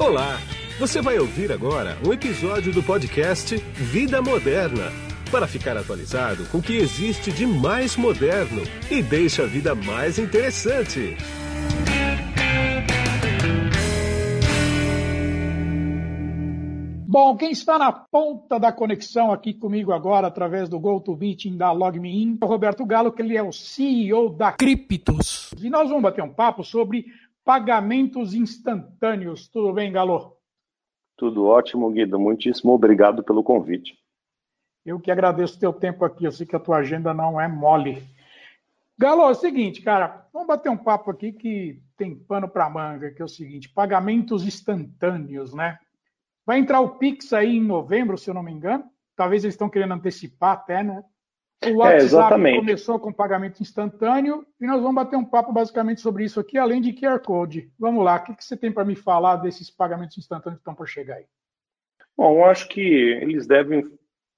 Olá! Você vai ouvir agora um episódio do podcast Vida Moderna para ficar atualizado com o que existe de mais moderno e deixa a vida mais interessante. Bom, quem está na ponta da conexão aqui comigo agora, através do GoToMeeting da LogMeIn, é o Roberto Galo, que ele é o CEO da Criptos. E nós vamos bater um papo sobre pagamentos instantâneos. Tudo bem, Galo? Tudo ótimo, Guido. Muitíssimo obrigado pelo convite. Eu que agradeço o teu tempo aqui. Eu sei que a tua agenda não é mole. Galo, é o seguinte, cara, vamos bater um papo aqui que tem pano para manga, que é o seguinte, pagamentos instantâneos, né? Vai entrar o Pix aí em novembro, se eu não me engano. Talvez eles estão querendo antecipar até, né? O WhatsApp é, começou com pagamento instantâneo e nós vamos bater um papo basicamente sobre isso aqui, além de QR Code. Vamos lá, o que, que você tem para me falar desses pagamentos instantâneos que estão por chegar aí? Bom, eu acho que eles devem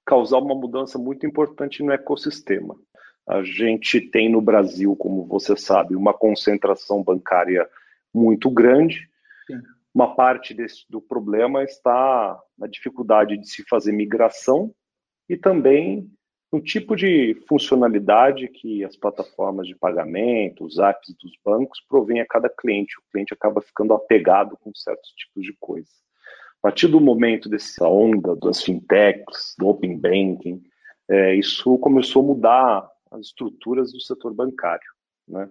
causar uma mudança muito importante no ecossistema. A gente tem no Brasil, como você sabe, uma concentração bancária muito grande. Sim. Uma parte desse, do problema está na dificuldade de se fazer migração e também no tipo de funcionalidade que as plataformas de pagamento, os apps dos bancos provêm a cada cliente. O cliente acaba ficando apegado com certos tipos de coisas. A partir do momento dessa onda das fintechs, do open banking, é, isso começou a mudar as estruturas do setor bancário. Né?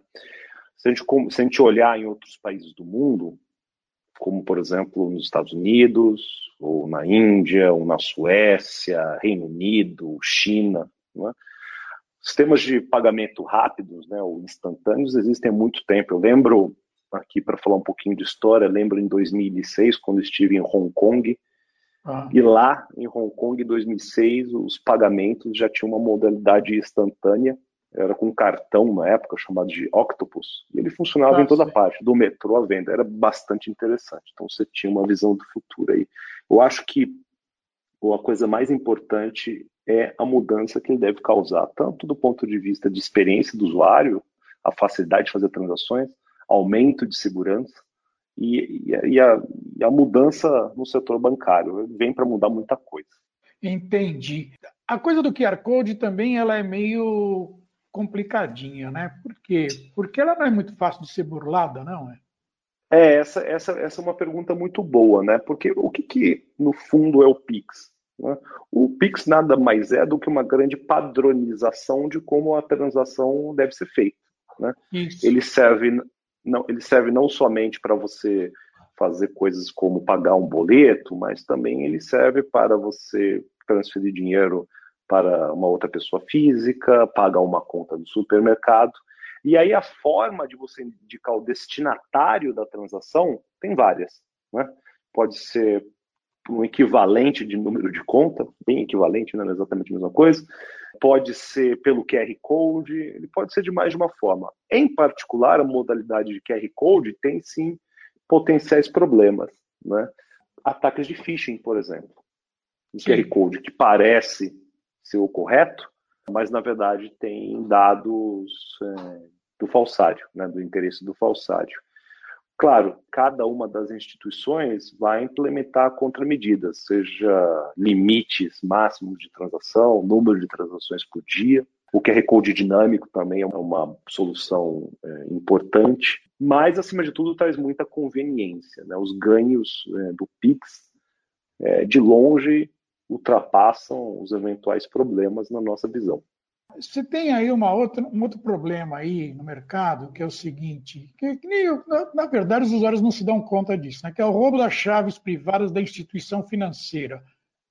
Se, a gente, se a gente olhar em outros países do mundo, como por exemplo nos Estados Unidos, ou na Índia, ou na Suécia, Reino Unido, China. Né? Sistemas de pagamento rápidos, né, ou instantâneos, existem há muito tempo. Eu lembro, aqui para falar um pouquinho de história, lembro em 2006, quando estive em Hong Kong, ah. e lá em Hong Kong, em 2006, os pagamentos já tinham uma modalidade instantânea, era com um cartão na época chamado de Octopus, e ele funcionava em toda parte, do metrô à venda, era bastante interessante. Então você tinha uma visão do futuro aí. Eu acho que a coisa mais importante é a mudança que ele deve causar, tanto do ponto de vista de experiência do usuário, a facilidade de fazer transações, aumento de segurança e, e, e, a, e a mudança no setor bancário. Vem para mudar muita coisa. Entendi. A coisa do QR Code também ela é meio complicadinha, né? Por quê? Porque ela não é muito fácil de ser burlada, não é? É, essa, essa, essa é uma pergunta muito boa, né? Porque o que, que no fundo é o Pix? Né? O Pix nada mais é do que uma grande padronização de como a transação deve ser feita. Né? Ele, serve, não, ele serve não somente para você fazer coisas como pagar um boleto, mas também ele serve para você transferir dinheiro para uma outra pessoa física, pagar uma conta do supermercado. E aí a forma de você indicar o destinatário da transação tem várias. Né? Pode ser um equivalente de número de conta, bem equivalente, não é exatamente a mesma coisa. Pode ser pelo QR Code, ele pode ser de mais de uma forma. Em particular, a modalidade de QR Code tem sim potenciais problemas. Né? Ataques de phishing, por exemplo. O QR Code que parece ser o correto, mas na verdade tem dados é, do falsário, né, do interesse do falsário. Claro, cada uma das instituições vai implementar contramedidas, seja limites máximos de transação, número de transações por dia. O QR Code dinâmico também é uma solução é, importante, mas, acima de tudo, traz muita conveniência. Né? Os ganhos é, do Pix, é, de longe, ultrapassam os eventuais problemas na nossa visão. Você tem aí uma outra, um outro problema aí no mercado, que é o seguinte, que, que na, na, verdade os usuários não se dão conta disso, né? que é o roubo das chaves privadas da instituição financeira.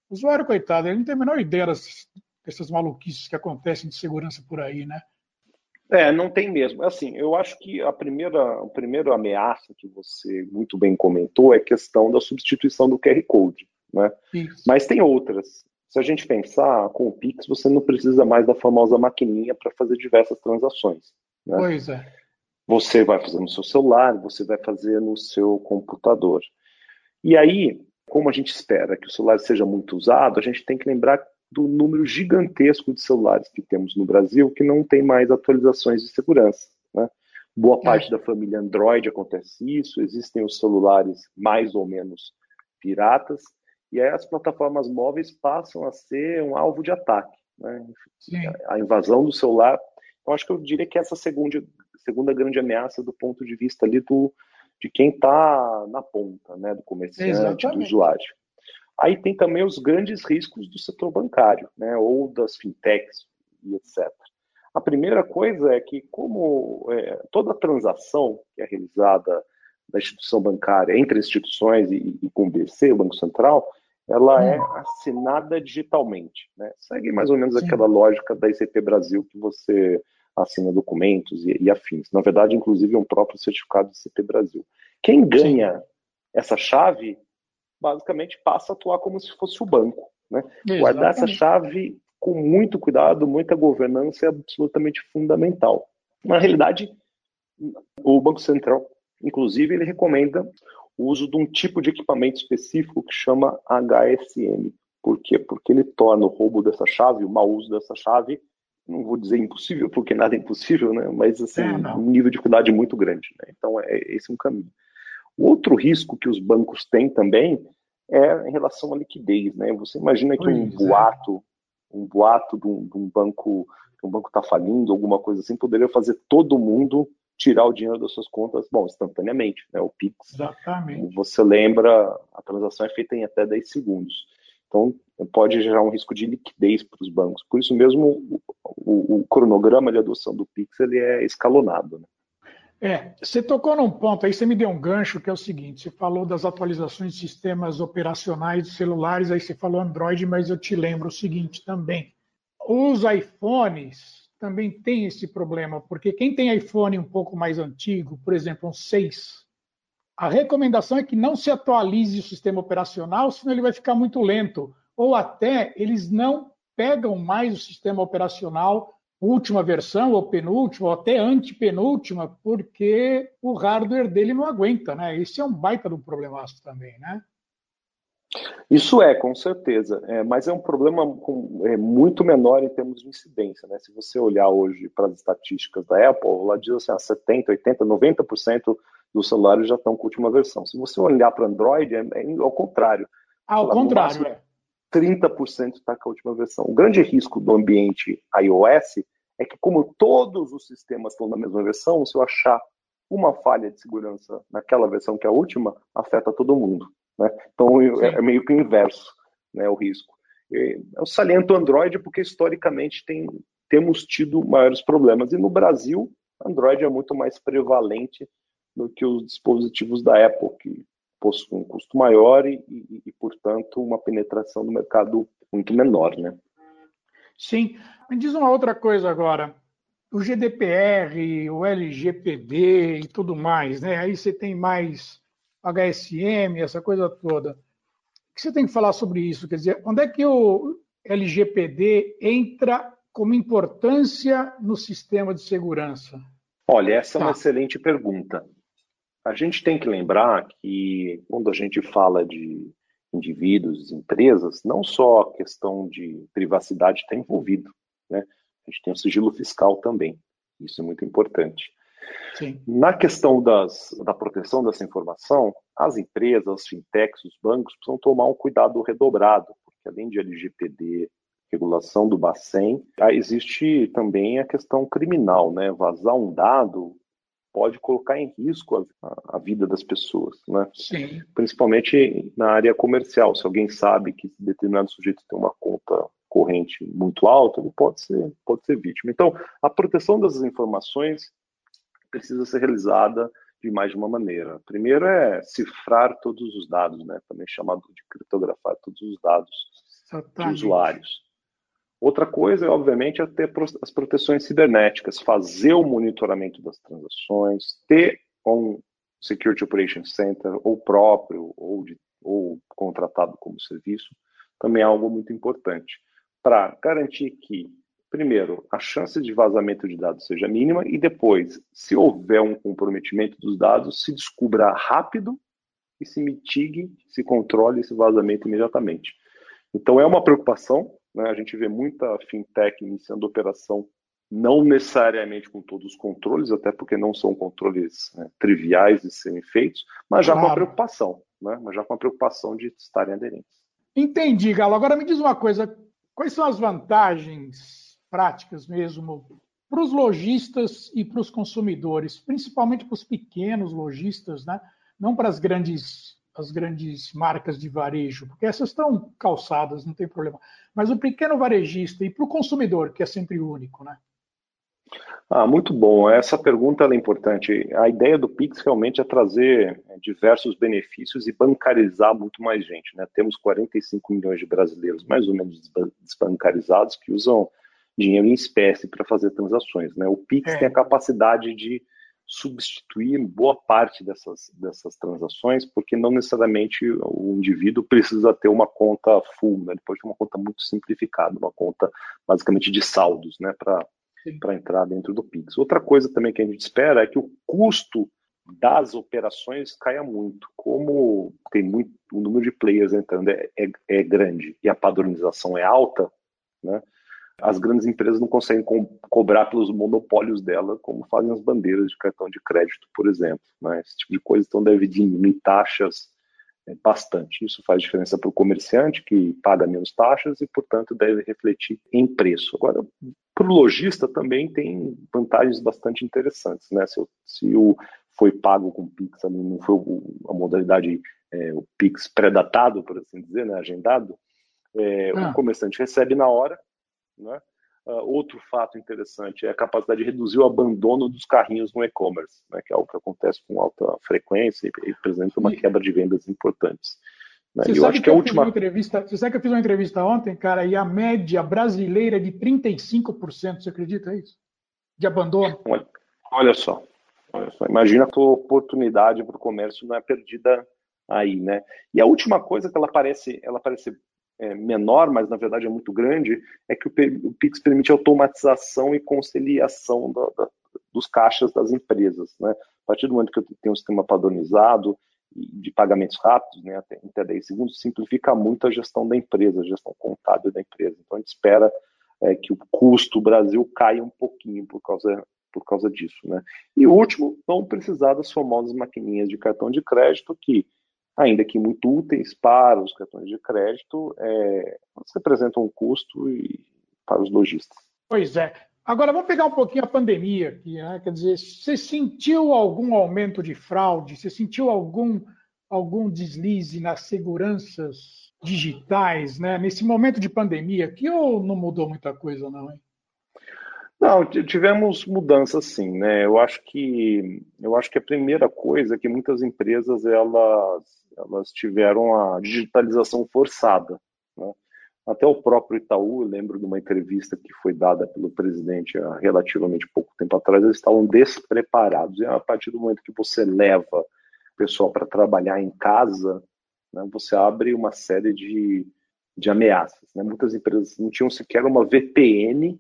O usuário, coitado, ele não tem a menor ideia dessas, dessas maluquices que acontecem de segurança por aí, né? É, não tem mesmo. Assim, eu acho que a primeira, a primeira ameaça que você muito bem comentou é a questão da substituição do QR Code. Né? Mas tem outras. Se a gente pensar, com o Pix, você não precisa mais da famosa maquininha para fazer diversas transações. Né? Pois é. Você vai fazer no seu celular, você vai fazer no seu computador. E aí, como a gente espera que o celular seja muito usado, a gente tem que lembrar do número gigantesco de celulares que temos no Brasil que não tem mais atualizações de segurança. Né? Boa é. parte da família Android acontece isso, existem os celulares mais ou menos piratas, e aí as plataformas móveis passam a ser um alvo de ataque. Né? A invasão do celular. Então, acho que eu diria que essa segunda, segunda grande ameaça do ponto de vista ali do, de quem está na ponta, né? do comerciante, Exatamente. do usuário. Aí tem também os grandes riscos do setor bancário, né? ou das fintechs e etc. A primeira coisa é que, como é, toda transação que é realizada da instituição bancária entre instituições e, e com o BC, o Banco Central, ela é hum. assinada digitalmente. Né? Segue mais ou menos Sim. aquela lógica da ICP Brasil que você assina documentos e, e, afins. Na verdade, inclusive, é um próprio certificado do ICP Brasil. Quem ganha Sim. essa chave, basicamente, passa a atuar como se fosse o banco. Né? Guardar essa chave com muito cuidado, muita governança é absolutamente fundamental. Na realidade, o Banco Central, inclusive, ele recomenda o uso de um tipo de equipamento específico que chama HSM. Por quê? Porque ele torna o roubo dessa chave, o mau uso dessa chave, não vou dizer impossível, porque nada é impossível, né? mas assim, é, um nível de cuidado muito grande. Né? Então, é, esse é um caminho. O outro risco que os bancos têm também é em relação à liquidez. Né? Você imagina que um é. boato um boato de um, de um banco que um banco está falindo, alguma coisa assim, poderia fazer todo mundo tirar o dinheiro das suas contas, bom, instantaneamente, né? O Pix. Exatamente. Você lembra, a transação é feita em até 10 segundos. Então, pode gerar um risco de liquidez para os bancos. Por isso mesmo, o, o, cronograma de adoção do Pix ele é escalonado. Né? É, você tocou num ponto aí, você me deu um gancho que é o seguinte: você falou das atualizações de sistemas operacionais de celulares, aí você falou Android, mas eu te lembro o seguinte também. Os iPhones também têm esse problema, porque quem tem iPhone um pouco mais antigo, por exemplo, um 6, a recomendação é que não se atualize o sistema operacional, senão ele vai ficar muito lento. Ou até eles não pegam mais o sistema operacional última versão, ou penúltima, ou até antepenúltima, porque o hardware dele não aguenta, né? Esse é um baita do problemaço também, né? Isso é, com certeza, é, mas é um problema com, é, muito menor em termos de incidência. Né? Se você olhar hoje para as estatísticas da Apple, lá diz assim, ah, 70, 80, 90% dos celulares já estão com a última versão. Se você olhar para Android, é, é, ao contrário. Ao contrário, é. 30% está com a última versão. O grande risco do ambiente iOS é que, como todos os sistemas estão na mesma versão, se eu achar uma falha de segurança naquela versão que é a última, afeta todo mundo. Né? Então é, é meio que o inverso né, o risco. Eu saliento o Android porque historicamente tem, temos tido maiores problemas. E no Brasil, Android é muito mais prevalente do que os dispositivos da Apple, que possuem um custo maior e, e, e, portanto, uma penetração no mercado muito menor, né? Sim. Me diz uma outra coisa agora. O GDPR, o LGPD e tudo mais, né? Aí você tem mais HSM, essa coisa toda. O que você tem que falar sobre isso? Quer dizer, onde é que o LGPD entra como importância no sistema de segurança? Olha, essa tá. é uma tá. excelente pergunta. A gente tem que lembrar que quando a gente fala de indivíduos, empresas, não só a questão de privacidade está envolvido, né? A gente tem o sigilo fiscal também. Isso é muito importante. Sim. Na questão das, da proteção dessa informação, as empresas, as fintechs, os bancos precisam tomar um cuidado redobrado, porque além de LGPD, regulação do Bacen, existe também a questão criminal, né? Vazar um dado pode colocar em risco a, a, vida das pessoas, né? Sim. Principalmente na área comercial. Se alguém sabe que determinado sujeito tem uma conta corrente muito alta, ele pode ser, pode ser vítima. Então, a proteção das informações precisa ser realizada de mais de uma maneira. Primeiro é cifrar todos os dados, né? Também chamado de criptografar todos os dados Exatamente. de usuários. Outra coisa, obviamente, é ter as proteções cibernéticas, fazer o monitoramento das transações, ter um Security Operations Center, ou próprio, ou, de, ou contratado como serviço, também é algo muito importante, para garantir que, primeiro, a chance de vazamento de dados seja mínima, e depois, se houver um comprometimento dos dados, se descubra rápido e se mitigue, se controle esse vazamento imediatamente. Então, é uma preocupação, né? A gente vê muita fintech iniciando operação não necessariamente com todos os controles, até porque não são controles né, triviais de serem feitos, mas já claro. com a preocupação, né? mas já com a preocupação de estarem aderentes. Entendi, Galo. Agora me diz uma coisa: quais são as vantagens práticas mesmo para os lojistas e para os consumidores, principalmente para os pequenos lojistas, né? não para as grandes, as grandes marcas de varejo, porque essas estão calçadas, não tem problema, mas o pequeno varejista e para o consumidor, que é sempre único, né? Ah, muito bom. Essa pergunta é importante. A ideia do Pix realmente é trazer é, diversos benefícios e bancarizar muito mais gente. Né? Temos 45 milhões de brasileiros, mais ou menos desbancarizados, que usam dinheiro em espécie para fazer transações. Né? O Pix é. tem a capacidade de substituir boa parte dessas, dessas transações, porque não necessariamente o indivíduo precisa ter uma conta full, né? ele pode ter uma conta muito simplificada, uma conta basicamente de saldos, né? para para entrar dentro do Pix. Outra coisa também que a gente espera é que o custo das operações caia muito. Como tem muito, o número de players entrando é, é, é grande e a padronização é alta, né? As grandes empresas não conseguem co cobrar pelos monopólios dela, como fazem as bandeiras de cartão de crédito, por exemplo. Né? Esse tipo de coisa então deve diminuir taxas é, bastante. Isso faz diferença para o comerciante, que paga menos taxas e, portanto, deve refletir em preço. Agora, para o lojista também tem vantagens bastante interessantes. Né? Se, se o foi pago com Pix, não foi a modalidade é, o Pix pré-datado, por assim dizer, né? agendado, é, ah. o comerciante recebe na hora. Né? Uh, outro fato interessante é a capacidade de reduzir o abandono dos carrinhos no e-commerce, né, que é algo que acontece com alta frequência e representa uma quebra de vendas importantes. Né? Você, eu sabe que, que a última... entrevista, você sabe que eu fiz uma entrevista ontem, cara, e a média brasileira é de 35%, você acredita isso? De abandono? Olha, olha só, olha só, imagina a tua oportunidade para o comércio não é perdida aí, né? E a última coisa que ela parece, ela parece é, menor, mas na verdade é muito grande, é que o, o Pix permite automatização e conciliação da, da, dos caixas das empresas, né? A partir do momento que eu tenho um sistema padronizado, de pagamentos rápidos, né, até, até 10 segundos, simplifica muito a gestão da empresa, a gestão contábil da empresa. Então, a gente espera é, que o custo do Brasil caia um pouquinho por causa, por causa disso. Né? E último, não precisar das famosas maquininhas de cartão de crédito, que, ainda que muito úteis para os cartões de crédito, é, representam um custo e, para os lojistas. Pois é. Agora, vamos pegar um pouquinho a pandemia aqui, né? Quer dizer, você sentiu algum aumento de fraude? Você sentiu algum, algum deslize nas seguranças digitais, né? Nesse momento de pandemia, que ou não mudou muita coisa, não, hein? Não, tivemos mudanças sim, né? Eu acho que eu acho que a primeira coisa é que muitas empresas elas elas tiveram a digitalização forçada, né? Até o próprio Itaú, eu lembro de uma entrevista que foi dada pelo presidente há relativamente pouco tempo atrás, eles estavam despreparados. E a partir do momento que você leva o pessoal para trabalhar em casa, né, você abre uma série de, de ameaças. Né? Muitas empresas não tinham sequer uma VPN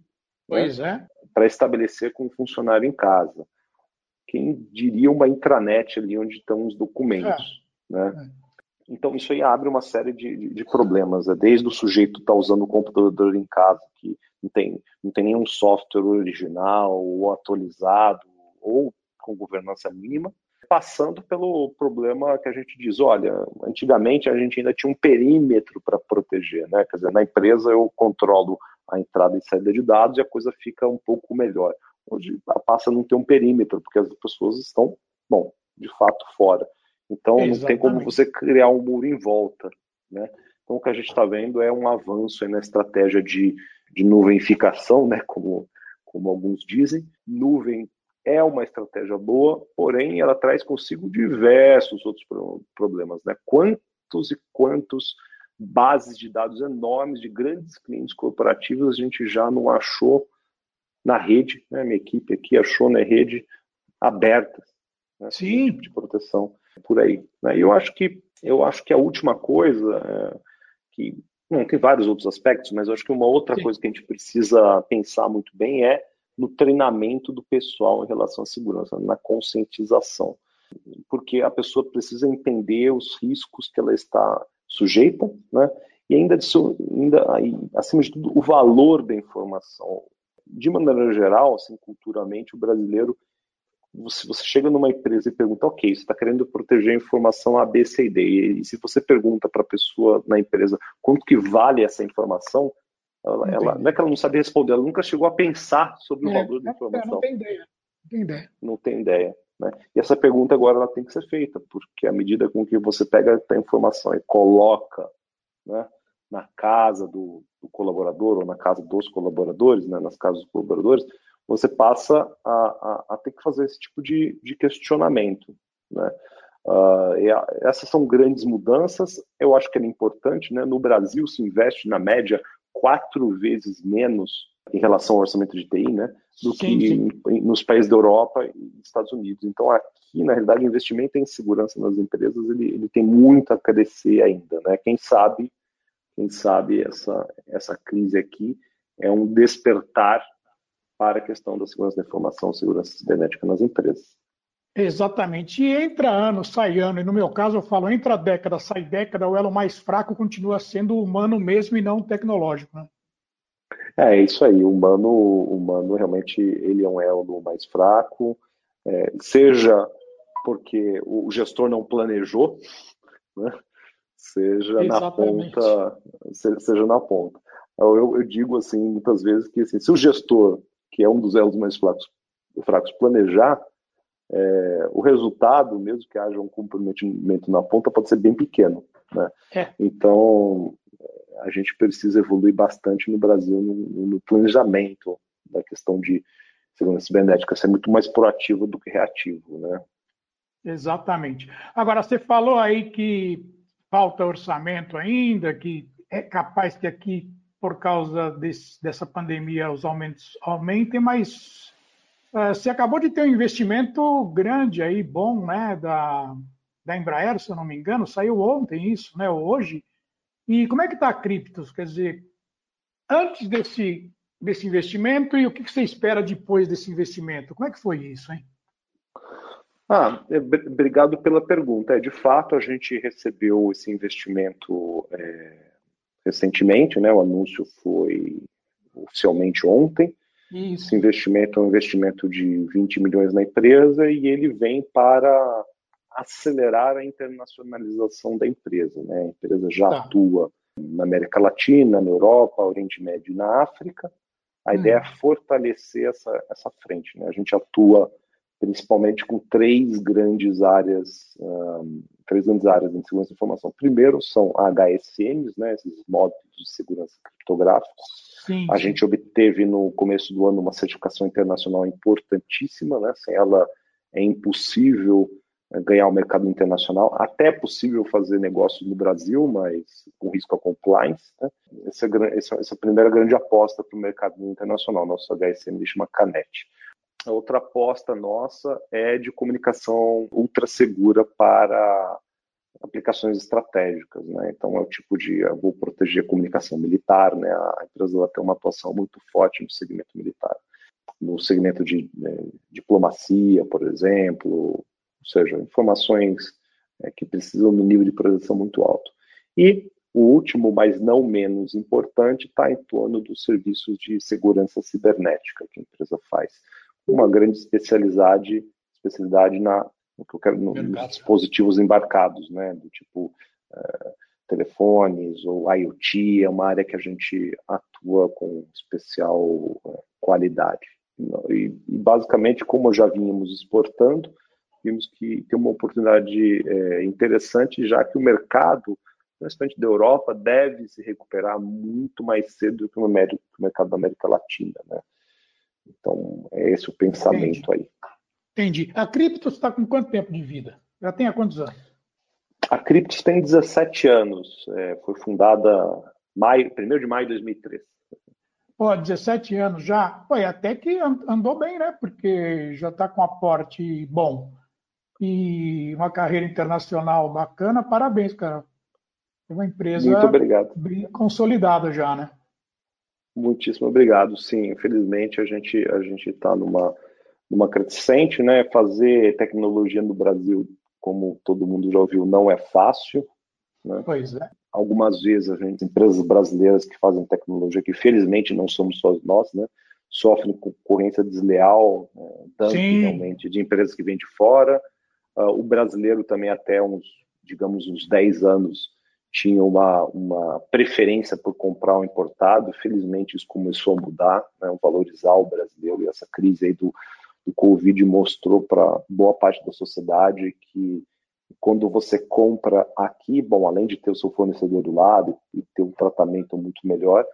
né, é. Para estabelecer com o funcionário em casa. Quem diria uma intranet ali onde estão os documentos. É. Né? É. Então, isso aí abre uma série de, de, de problemas, né? desde o sujeito estar tá usando o computador em casa, que não tem, não tem nenhum software original ou atualizado, ou com governança mínima, passando pelo problema que a gente diz, olha, antigamente a gente ainda tinha um perímetro para proteger, né? Quer dizer, na empresa eu controlo a entrada e saída de dados e a coisa fica um pouco melhor. Hoje passa a não ter um perímetro, porque as pessoas estão, bom, de fato fora. Então Exatamente. não tem como você criar um muro em volta, né? Então o que a gente está vendo é um avanço na estratégia de, de nuvenificação, né? Como, como alguns dizem. Nuvem é uma estratégia boa, porém ela traz consigo diversos outros problemas, né? Quantos e quantos bases de dados enormes de grandes clientes corporativos a gente já não achou na rede, né? Minha equipe aqui achou na rede abertas, né? Sim. Tipo de proteção por aí. Né? E eu acho que eu acho que a última coisa é, que não, tem vários outros aspectos, mas eu acho que uma outra Sim. coisa que a gente precisa pensar muito bem é no treinamento do pessoal em relação à segurança, na conscientização. Porque a pessoa precisa entender os riscos que ela está sujeita, né? E ainda, ainda aí, acima de tudo, o valor da informação. de maneira geral, assim, culturalmente, o brasileiro, se você chega numa empresa e pergunta, ok, você está querendo proteger a informação A, B, C e D, e se você pergunta para a pessoa na empresa quanto que vale essa informação, ela, ela, não é que ela não sabe responder, ela nunca chegou a pensar sobre o é, valor da informação. Não tem ideia. Não tem ideia. Não tem ideia. Né? E essa pergunta agora ela tem que ser feita, porque à medida com que você pega a informação e coloca né, na casa do, do, colaborador ou na casa dos colaboradores, né, nas casas dos colaboradores, você passa a, a, a ter que fazer esse tipo de, de questionamento. Né? Uh, a, essas são grandes mudanças, eu acho que é importante. Né? No Brasil se investe, na média, quatro vezes menos em relação ao orçamento de TI, né, do sim, que sim. Em, nos países da Europa e Estados Unidos. Então, aqui, na realidade, o investimento em segurança nas empresas ele, ele tem muito a crescer ainda. Né? Quem sabe quem sabe essa, essa crise aqui é um despertar para a questão da segurança da informação, segurança cibernética nas empresas. Exatamente. E entra ano, sai ano, e no meu caso eu falo, entra década, sai década, o elo mais fraco continua sendo o humano mesmo e não tecnológico. Né? É, é isso aí, o humano, o humano realmente ele é um elo mais fraco, é, seja porque o gestor não planejou, né? seja Exatamente. na ponta, seja na ponta. Eu, eu, digo assim muitas vezes que assim, se o gestor, que é um dos elos mais fracos, fracos planejar, é, o resultado, mesmo que haja um comprometimento na ponta, pode ser bem pequeno. Né? É. Então, a gente precisa evoluir bastante no Brasil no, no planejamento da questão de segurança cibernética, ser muito mais proativo do que reativo. Né? Exatamente. Agora, você falou aí que falta orçamento ainda, que é capaz que aqui, por causa desse, dessa pandemia, os aumentos aumentem, mas uh, você acabou de ter um investimento grande aí, bom, né, da, da Embraer, se eu não me engano, saiu ontem isso, né, hoje. E como é que está a Criptos? Quer dizer, antes desse, desse investimento e o que você espera depois desse investimento? Como é que foi isso, hein? Ah, é, obrigado pela pergunta. É, de fato, a gente recebeu esse investimento é, recentemente, né? O anúncio foi oficialmente ontem. Isso. Esse investimento é um investimento de 20 milhões na empresa e ele vem para acelerar a internacionalização da empresa. Né? A empresa já tá. atua na América Latina, na Europa, Oriente Médio e na África. A hum. ideia é fortalecer essa, essa frente. Né? A gente atua principalmente com três grandes áreas, um, três grandes áreas de segurança de informação. Primeiro são HSMs, né, esses módulos de segurança criptográficos. Sim, a gente obteve no começo do ano uma certificação internacional importantíssima, né? Sem ela é impossível ganhar o mercado internacional. Até é possível fazer negócio no Brasil, mas com risco a compliance. Né? Essa, essa, essa primeira grande aposta para o mercado internacional. Nosso HSM chama Canet. A outra aposta nossa é de comunicação ultra segura para aplicações estratégicas, né? Então é o tipo de eu vou proteger a comunicação militar, né? A empresa ela tem uma atuação muito forte no segmento militar, no segmento de né, diplomacia, por exemplo, ou seja, informações é, que precisam de um nível de proteção muito alto. E o último, mas não menos importante, está em torno dos serviços de segurança cibernética que a empresa faz uma grande especialidade, especialidade na, no que eu quero, nos dispositivos embarcados, né, do tipo uh, telefones ou IoT, é uma área que a gente atua com especial uh, qualidade. E, e, basicamente, como já vínhamos exportando, vimos que tem uma oportunidade é, interessante, já que o mercado, principalmente da Europa, deve se recuperar muito mais cedo do que o mercado da América Latina, né? Então, é esse o pensamento Entendi. aí. Entendi. A Criptos está com quanto tempo de vida? Já tem há quantos anos? A Criptos tem 17 anos. É, foi fundada maio, 1 de maio de 2003. Pô, 17 anos já. Pô, até que andou bem, né? Porque já está com aporte bom. E uma carreira internacional bacana. Parabéns, cara. É uma empresa bem consolidada já, né? Muitíssimo obrigado. Sim, infelizmente a gente a gente está numa numa crescente, né? Fazer tecnologia no Brasil, como todo mundo já ouviu, não é fácil. Né? Pois é. Algumas vezes a gente empresas brasileiras que fazem tecnologia, que felizmente não somos só nós, né? sofrem concorrência desleal, é, dumping realmente de empresas que vêm de fora. Uh, o brasileiro também até uns, digamos, uns 10 anos tinha uma, uma preferência por comprar um importado. Felizmente isso começou a mudar, né, valorizar o brasileiro e essa crise aí do, do Covid mostrou para boa parte da sociedade que quando você compra aqui, bom, além de ter o seu fornecedor do lado e ter um tratamento muito melhor,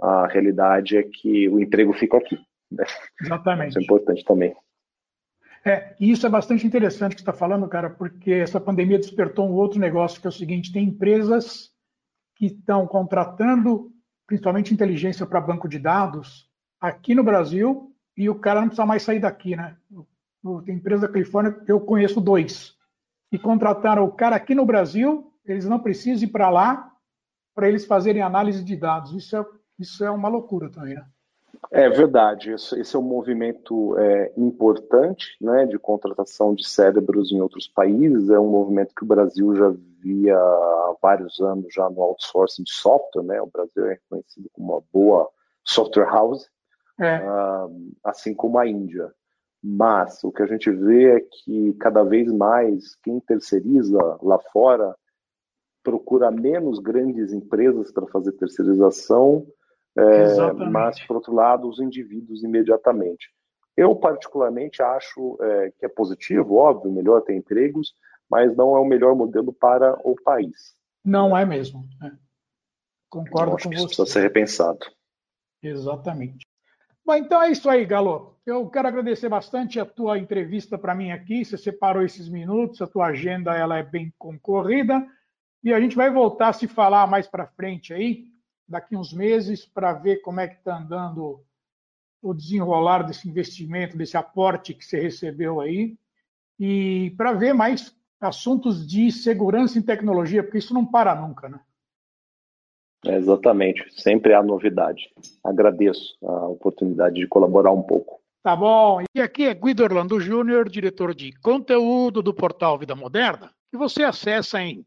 a realidade é que o emprego fica aqui. Né? Exatamente. Isso é importante também. É, e isso é bastante interessante que você está falando, cara, porque essa pandemia despertou um outro negócio que é o seguinte: tem empresas que estão contratando, principalmente inteligência para banco de dados, aqui no Brasil, e o cara não precisa mais sair daqui, né? Tem empresa da Califórnia, eu conheço dois, que contrataram o cara aqui no Brasil, eles não precisam ir para lá para eles fazerem análise de dados. Isso é, isso é uma loucura também, né? É verdade, esse é um movimento é, importante né, de contratação de cérebros em outros países, é um movimento que o Brasil já via há vários anos já no outsourcing de software, né? o Brasil é reconhecido como uma boa software house, é. uh, assim como a Índia. Mas o que a gente vê é que cada vez mais quem terceiriza lá fora procura menos grandes empresas para fazer terceirização é, mas, por outro lado, os indivíduos imediatamente. Eu, particularmente, acho é, que é positivo, óbvio, melhor ter empregos, mas não é o melhor modelo para o país. Não é mesmo. É. Concordo com você. precisa ser repensado. Exatamente. Bom, então é isso aí, Galo. Eu quero agradecer bastante a tua entrevista para mim aqui. Você separou esses minutos, a tua agenda ela é bem concorrida. E a gente vai voltar a se falar mais para frente aí daqui uns meses para ver como é que está andando o desenrolar desse investimento, desse aporte que você recebeu aí, e para ver mais assuntos de segurança em tecnologia, porque isso não para nunca, né? É, exatamente, sempre há novidade. Agradeço a oportunidade de colaborar um pouco. Tá bom. E aqui é Guido Orlando Júnior, diretor de conteúdo do portal Vida Moderna, que você acessa em